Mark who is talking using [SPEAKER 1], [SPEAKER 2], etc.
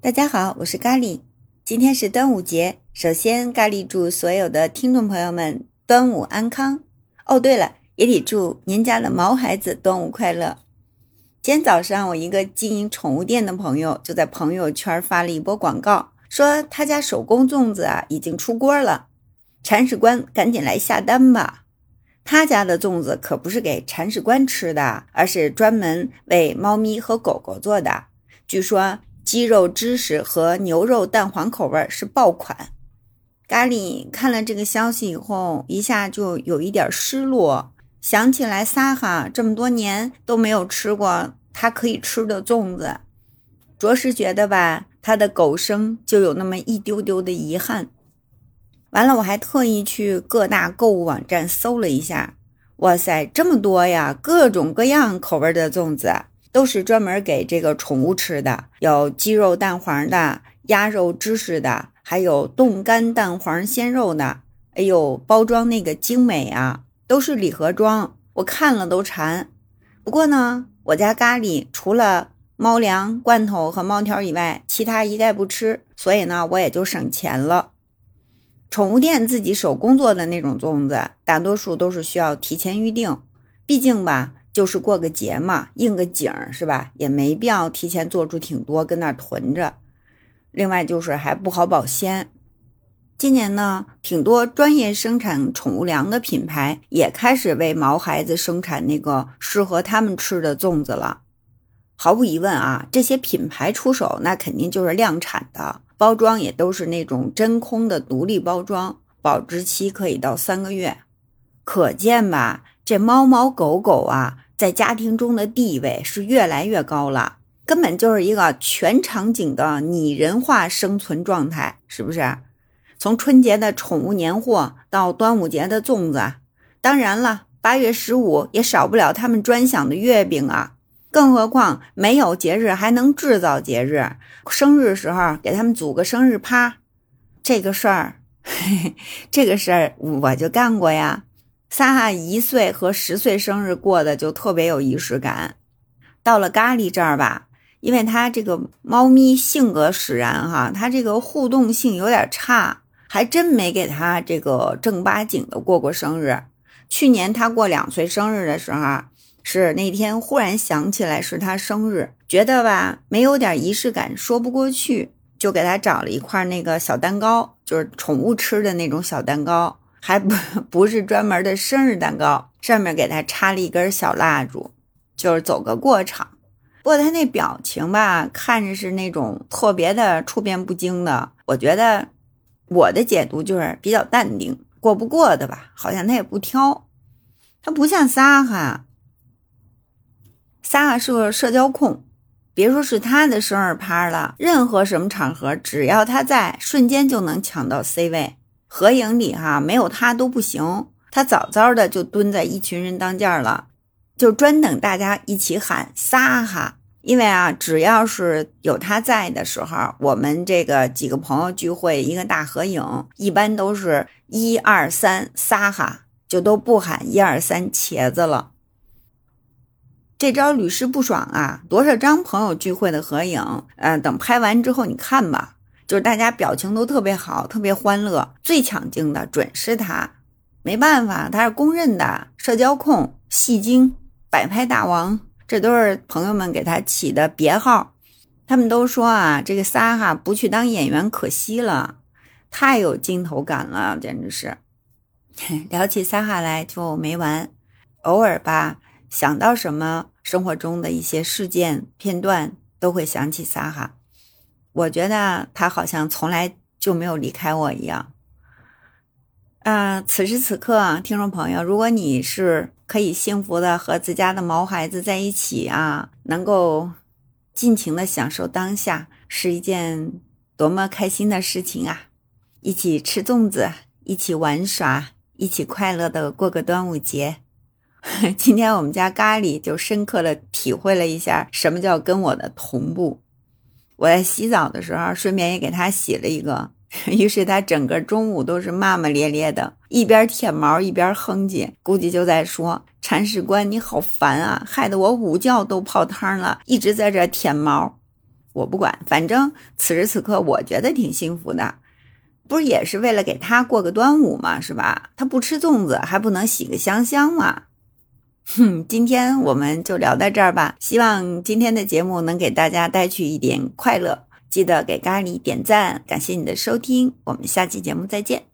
[SPEAKER 1] 大家好，我是咖喱。今天是端午节，首先咖喱祝所有的听众朋友们端午安康。哦，对了，也得祝您家的毛孩子端午快乐。今天早上，我一个经营宠物店的朋友就在朋友圈发了一波广告，说他家手工粽子啊已经出锅了，铲屎官赶紧来下单吧。他家的粽子可不是给铲屎官吃的，而是专门为猫咪和狗狗做的。据说。鸡肉芝士和牛肉蛋黄口味是爆款。咖喱看了这个消息以后，一下就有一点失落，想起来撒哈这么多年都没有吃过他可以吃的粽子，着实觉得吧，他的狗生就有那么一丢丢的遗憾。完了，我还特意去各大购物网站搜了一下，哇塞，这么多呀，各种各样口味的粽子。都是专门给这个宠物吃的，有鸡肉蛋黄的、鸭肉芝士的，还有冻干蛋黄鲜肉的。哎呦，包装那个精美啊，都是礼盒装，我看了都馋。不过呢，我家咖喱除了猫粮、罐头和猫条以外，其他一概不吃，所以呢，我也就省钱了。宠物店自己手工做的那种粽子，大多数都是需要提前预定，毕竟吧。就是过个节嘛，应个景儿是吧？也没必要提前做出挺多跟那囤着。另外就是还不好保鲜。今年呢，挺多专业生产宠物粮的品牌也开始为毛孩子生产那个适合他们吃的粽子了。毫无疑问啊，这些品牌出手那肯定就是量产的，包装也都是那种真空的独立包装，保质期可以到三个月。可见吧，这猫猫狗狗啊。在家庭中的地位是越来越高了，根本就是一个全场景的拟人化生存状态，是不是？从春节的宠物年货到端午节的粽子，当然了，八月十五也少不了他们专享的月饼啊。更何况没有节日还能制造节日，生日时候给他们组个生日趴，这个事儿，这个事儿我就干过呀。萨哈一岁和十岁生日过的就特别有仪式感。到了咖喱这儿吧，因为它这个猫咪性格使然哈，它这个互动性有点差，还真没给它这个正八经的过过生日。去年它过两岁生日的时候，是那天忽然想起来是它生日，觉得吧没有点仪式感说不过去，就给它找了一块那个小蛋糕，就是宠物吃的那种小蛋糕。还不 不是专门的生日蛋糕，上面给他插了一根小蜡烛，就是走个过场。不过他那表情吧，看着是那种特别的处变不惊的。我觉得我的解读就是比较淡定，过不过的吧，好像他也不挑。他不像撒哈，撒哈是个社交控，别说是他的生日趴了，任何什么场合，只要他在，瞬间就能抢到 C 位。合影里哈没有他都不行，他早早的就蹲在一群人当间儿了，就专等大家一起喊撒哈。因为啊，只要是有他在的时候，我们这个几个朋友聚会一个大合影，一般都是一二三撒哈，就都不喊一二三茄子了。这招屡试不爽啊！多少张朋友聚会的合影，嗯，等拍完之后你看吧。就是大家表情都特别好，特别欢乐，最抢镜的准是他。没办法，他是公认的社交控、戏精、摆拍大王，这都是朋友们给他起的别号。他们都说啊，这个撒哈不去当演员可惜了，太有镜头感了，简直是。聊起撒哈来就没完，偶尔吧想到什么生活中的一些事件片段，都会想起撒哈。我觉得他好像从来就没有离开我一样。啊，此时此刻，听众朋友，如果你是可以幸福的和自家的毛孩子在一起啊，能够尽情的享受当下，是一件多么开心的事情啊！一起吃粽子，一起玩耍，一起快乐的过个端午节。今天我们家咖喱就深刻的体会了一下什么叫跟我的同步。我在洗澡的时候，顺便也给他洗了一个，于是他整个中午都是骂骂咧咧的，一边舔毛一边哼唧，估计就在说：“铲屎官，你好烦啊，害得我午觉都泡汤了，一直在这舔毛。”我不管，反正此时此刻我觉得挺幸福的。不是也是为了给他过个端午嘛，是吧？他不吃粽子，还不能洗个香香吗。哼，今天我们就聊到这儿吧。希望今天的节目能给大家带去一点快乐。记得给咖喱点赞，感谢你的收听，我们下期节目再见。